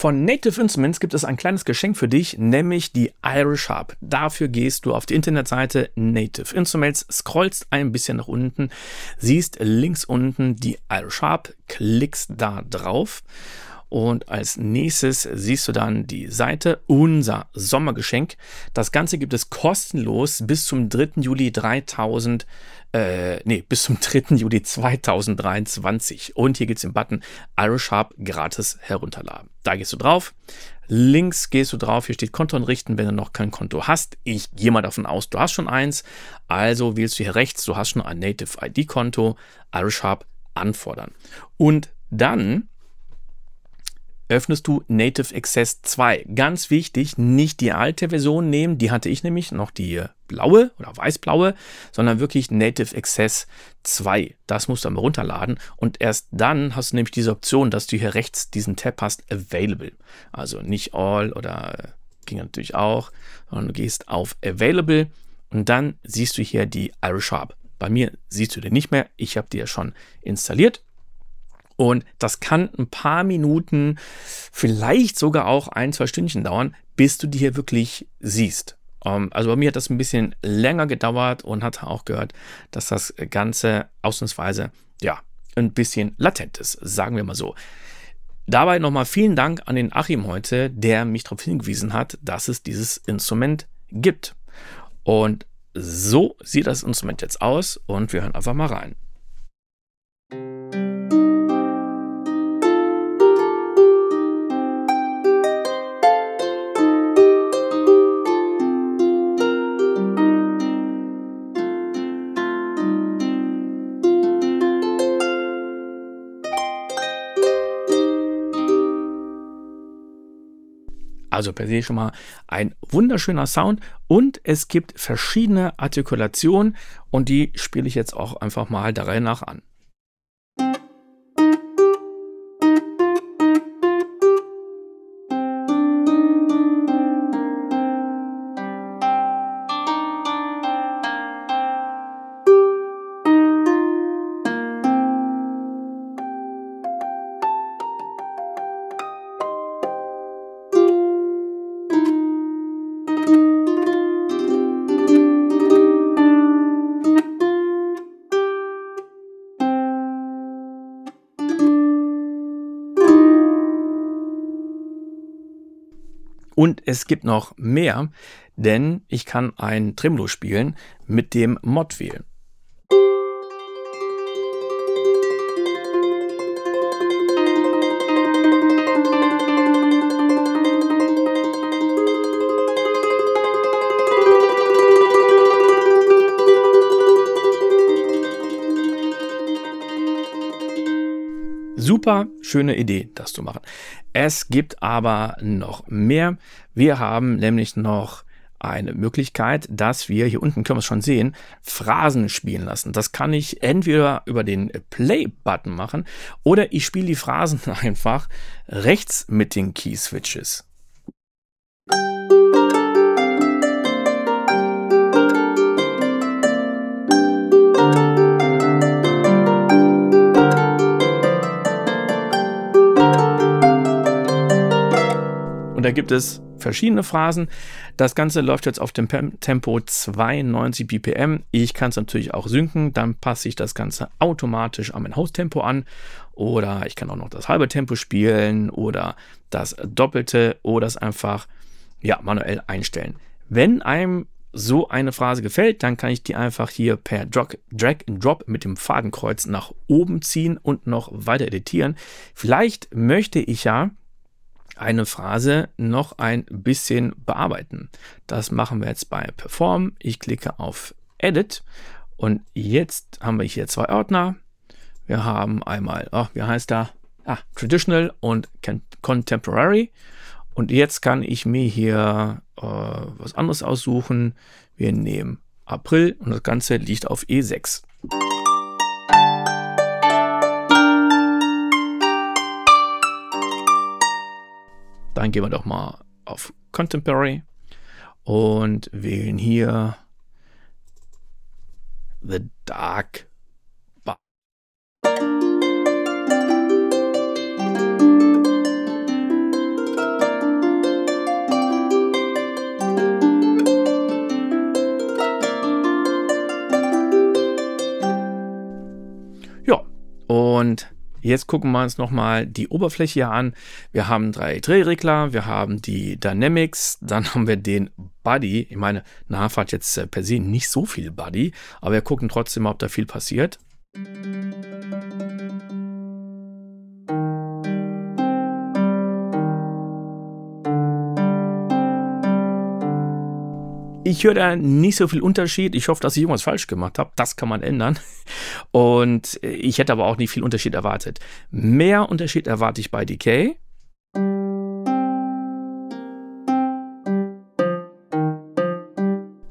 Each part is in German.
Von Native Instruments gibt es ein kleines Geschenk für dich, nämlich die Irish Harp. Dafür gehst du auf die Internetseite Native Instruments, scrollst ein bisschen nach unten, siehst links unten die Irish Harp, klickst da drauf und als nächstes siehst du dann die Seite Unser Sommergeschenk. Das Ganze gibt es kostenlos bis zum 3. Juli 3000 äh, nee, bis zum 3. Juli 2023. Und hier gibt es den Button Irish Harp gratis herunterladen. Da gehst du drauf. Links gehst du drauf, hier steht Konto anrichten, wenn du noch kein Konto hast. Ich gehe mal davon aus, du hast schon eins. Also wählst du hier rechts, du hast schon ein Native ID Konto, Irish Harp anfordern. Und dann öffnest du Native Access 2. Ganz wichtig, nicht die alte Version nehmen, die hatte ich nämlich noch die blaue oder weißblaue, sondern wirklich Native Access 2. Das musst du einmal runterladen und erst dann hast du nämlich diese Option, dass du hier rechts diesen Tab hast, Available. Also nicht All oder äh, ging natürlich auch, sondern du gehst auf Available und dann siehst du hier die Irish Harp. Bei mir siehst du den nicht mehr, ich habe die ja schon installiert und das kann ein paar Minuten, vielleicht sogar auch ein, zwei Stündchen dauern, bis du die hier wirklich siehst. Ähm, also bei mir hat das ein bisschen länger gedauert und hatte auch gehört, dass das Ganze ausnahmsweise, ja, ein bisschen latent ist, sagen wir mal so. Dabei nochmal vielen Dank an den Achim heute, der mich darauf hingewiesen hat, dass es dieses Instrument gibt. Und so sieht das Instrument jetzt aus und wir hören einfach mal rein. Also per se schon mal ein wunderschöner Sound und es gibt verschiedene Artikulationen und die spiele ich jetzt auch einfach mal der Reihe nach an. Und es gibt noch mehr, denn ich kann ein Tremolo spielen mit dem Mod Super schöne Idee, das zu machen. Es gibt aber noch mehr. Wir haben nämlich noch eine Möglichkeit, dass wir, hier unten können wir es schon sehen, Phrasen spielen lassen. Das kann ich entweder über den Play-Button machen oder ich spiele die Phrasen einfach rechts mit den Key-Switches. Und da gibt es verschiedene Phrasen. Das Ganze läuft jetzt auf dem Tempo 92 BPM. Ich kann es natürlich auch synken, dann passe ich das Ganze automatisch an mein Haustempo an. Oder ich kann auch noch das halbe Tempo spielen oder das doppelte oder es einfach ja, manuell einstellen. Wenn einem so eine Phrase gefällt, dann kann ich die einfach hier per Drag, Drag and Drop mit dem Fadenkreuz nach oben ziehen und noch weiter editieren. Vielleicht möchte ich ja eine Phrase noch ein bisschen bearbeiten. Das machen wir jetzt bei Perform. Ich klicke auf Edit und jetzt haben wir hier zwei Ordner. Wir haben einmal, oh, wie heißt da? Ah, Traditional und Contemporary. Und jetzt kann ich mir hier äh, was anderes aussuchen. Wir nehmen April und das Ganze liegt auf E6. Dann gehen wir doch mal auf Contemporary und wählen hier The Dark Bar. Ja, und jetzt gucken wir uns nochmal die Oberfläche hier an. Wir haben drei Drehregler, wir haben die Dynamics, dann haben wir den Buddy. Ich meine, Nav hat jetzt äh, per se nicht so viel Buddy, aber wir gucken trotzdem ob da viel passiert. Ich höre da nicht so viel Unterschied. Ich hoffe, dass ich irgendwas falsch gemacht habe. Das kann man ändern. Und ich hätte aber auch nicht viel Unterschied erwartet. Mehr Unterschied erwarte ich bei Decay.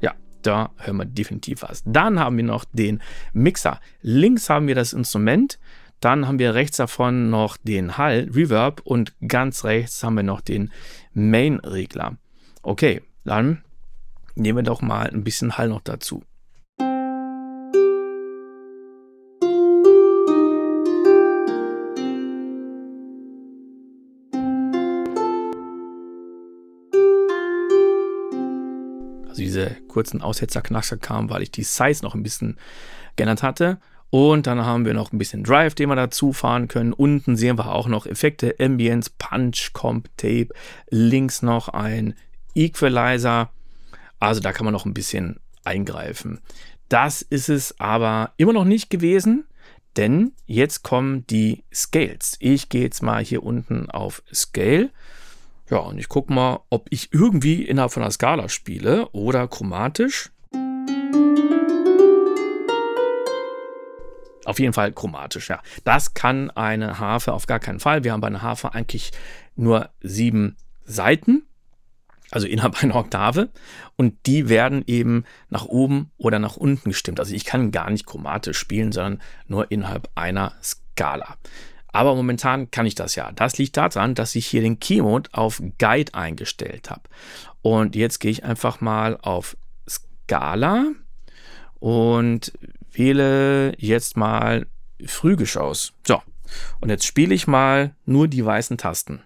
Ja, da hören wir definitiv was. Dann haben wir noch den Mixer. Links haben wir das Instrument. Dann haben wir rechts davon noch den Hall, Reverb und ganz rechts haben wir noch den Main-Regler. Okay, dann nehmen wir doch mal ein bisschen Hall noch dazu. Also diese kurzen Aussetzer-Knackser kamen, weil ich die Size noch ein bisschen geändert hatte. Und dann haben wir noch ein bisschen Drive, den wir dazu fahren können. Unten sehen wir auch noch Effekte, Ambience, Punch, Comp, Tape. Links noch ein Equalizer. Also da kann man noch ein bisschen eingreifen. Das ist es aber immer noch nicht gewesen, denn jetzt kommen die Scales. Ich gehe jetzt mal hier unten auf Scale. Ja, und ich gucke mal, ob ich irgendwie innerhalb von einer Skala spiele oder chromatisch. Auf jeden Fall chromatisch, ja. Das kann eine Harfe auf gar keinen Fall. Wir haben bei einer Harfe eigentlich nur sieben Seiten also innerhalb einer Oktave. Und die werden eben nach oben oder nach unten gestimmt. Also ich kann gar nicht chromatisch spielen, sondern nur innerhalb einer Skala. Aber momentan kann ich das ja. Das liegt daran, dass ich hier den Keymode auf Guide eingestellt habe. Und jetzt gehe ich einfach mal auf Skala und wähle jetzt mal Frühgeschaus. So, und jetzt spiele ich mal nur die weißen Tasten.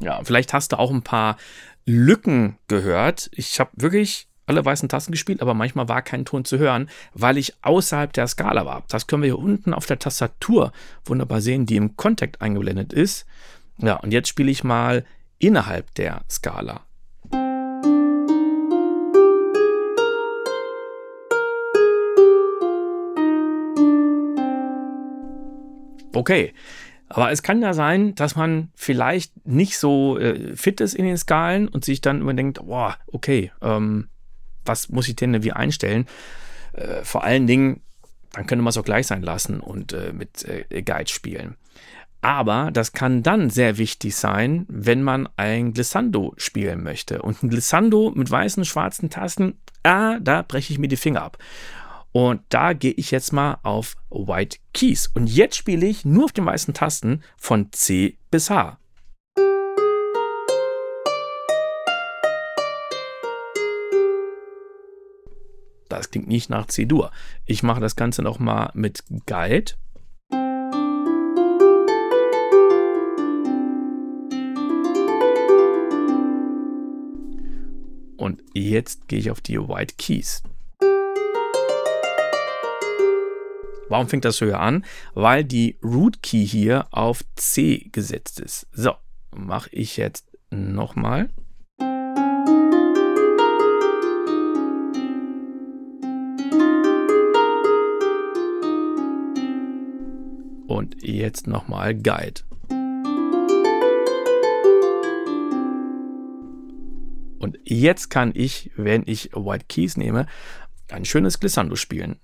Ja, vielleicht hast du auch ein paar Lücken gehört. Ich habe wirklich alle weißen Tasten gespielt, aber manchmal war kein Ton zu hören, weil ich außerhalb der Skala war. Das können wir hier unten auf der Tastatur wunderbar sehen, die im Contact eingeblendet ist. Ja, und jetzt spiele ich mal innerhalb der Skala. Okay, aber es kann ja sein, dass man vielleicht nicht so äh, fit ist in den Skalen und sich dann überdenkt, boah, okay, ähm, was muss ich denn wie einstellen? Äh, vor allen Dingen, dann könnte man es auch gleich sein lassen und äh, mit äh, Guide spielen. Aber das kann dann sehr wichtig sein, wenn man ein Glissando spielen möchte. Und ein Glissando mit weißen, schwarzen Tasten, ah, da breche ich mir die Finger ab. Und da gehe ich jetzt mal auf White Keys. Und jetzt spiele ich nur auf den weißen Tasten von C bis H. Das klingt nicht nach C-Dur. Ich mache das Ganze nochmal mit Guide. Und jetzt gehe ich auf die White Keys. Warum fängt das höher an? Weil die Root Key hier auf C gesetzt ist. So, mache ich jetzt nochmal. Und jetzt nochmal Guide. Und jetzt kann ich, wenn ich White Keys nehme, ein schönes Glissando spielen.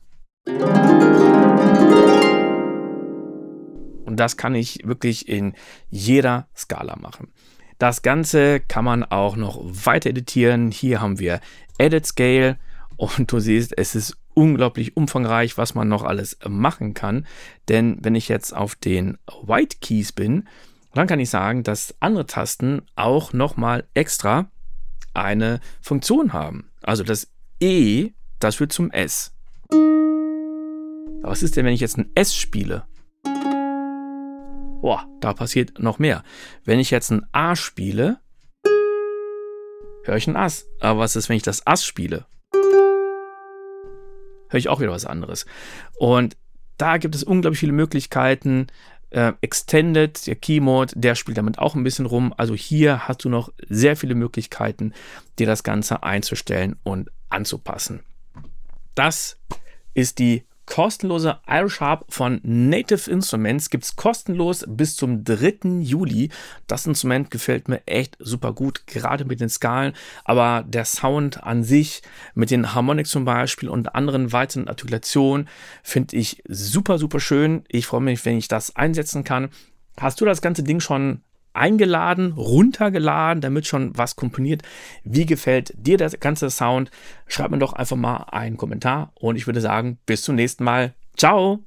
Und das kann ich wirklich in jeder Skala machen. Das Ganze kann man auch noch weiter editieren. Hier haben wir Edit Scale und du siehst, es ist unglaublich umfangreich, was man noch alles machen kann. Denn wenn ich jetzt auf den White Keys bin, dann kann ich sagen, dass andere Tasten auch nochmal extra eine Funktion haben. Also das E, das wird zum S. Was ist denn, wenn ich jetzt ein S spiele? Boah, da passiert noch mehr. Wenn ich jetzt ein A spiele, höre ich ein Ass. Aber was ist, wenn ich das Ass spiele? höre ich auch wieder was anderes. Und da gibt es unglaublich viele Möglichkeiten. Äh, Extended, der Keymode, der spielt damit auch ein bisschen rum. Also hier hast du noch sehr viele Möglichkeiten, dir das Ganze einzustellen und anzupassen. Das ist die kostenlose Irish Harp von Native Instruments gibt es kostenlos bis zum 3. Juli. Das Instrument gefällt mir echt super gut, gerade mit den Skalen, aber der Sound an sich mit den Harmonics zum Beispiel und anderen weiteren Artikulationen finde ich super, super schön. Ich freue mich, wenn ich das einsetzen kann. Hast du das ganze Ding schon eingeladen, runtergeladen, damit schon was komponiert. Wie gefällt dir der ganze Sound? Schreib mir doch einfach mal einen Kommentar und ich würde sagen, bis zum nächsten Mal. Ciao!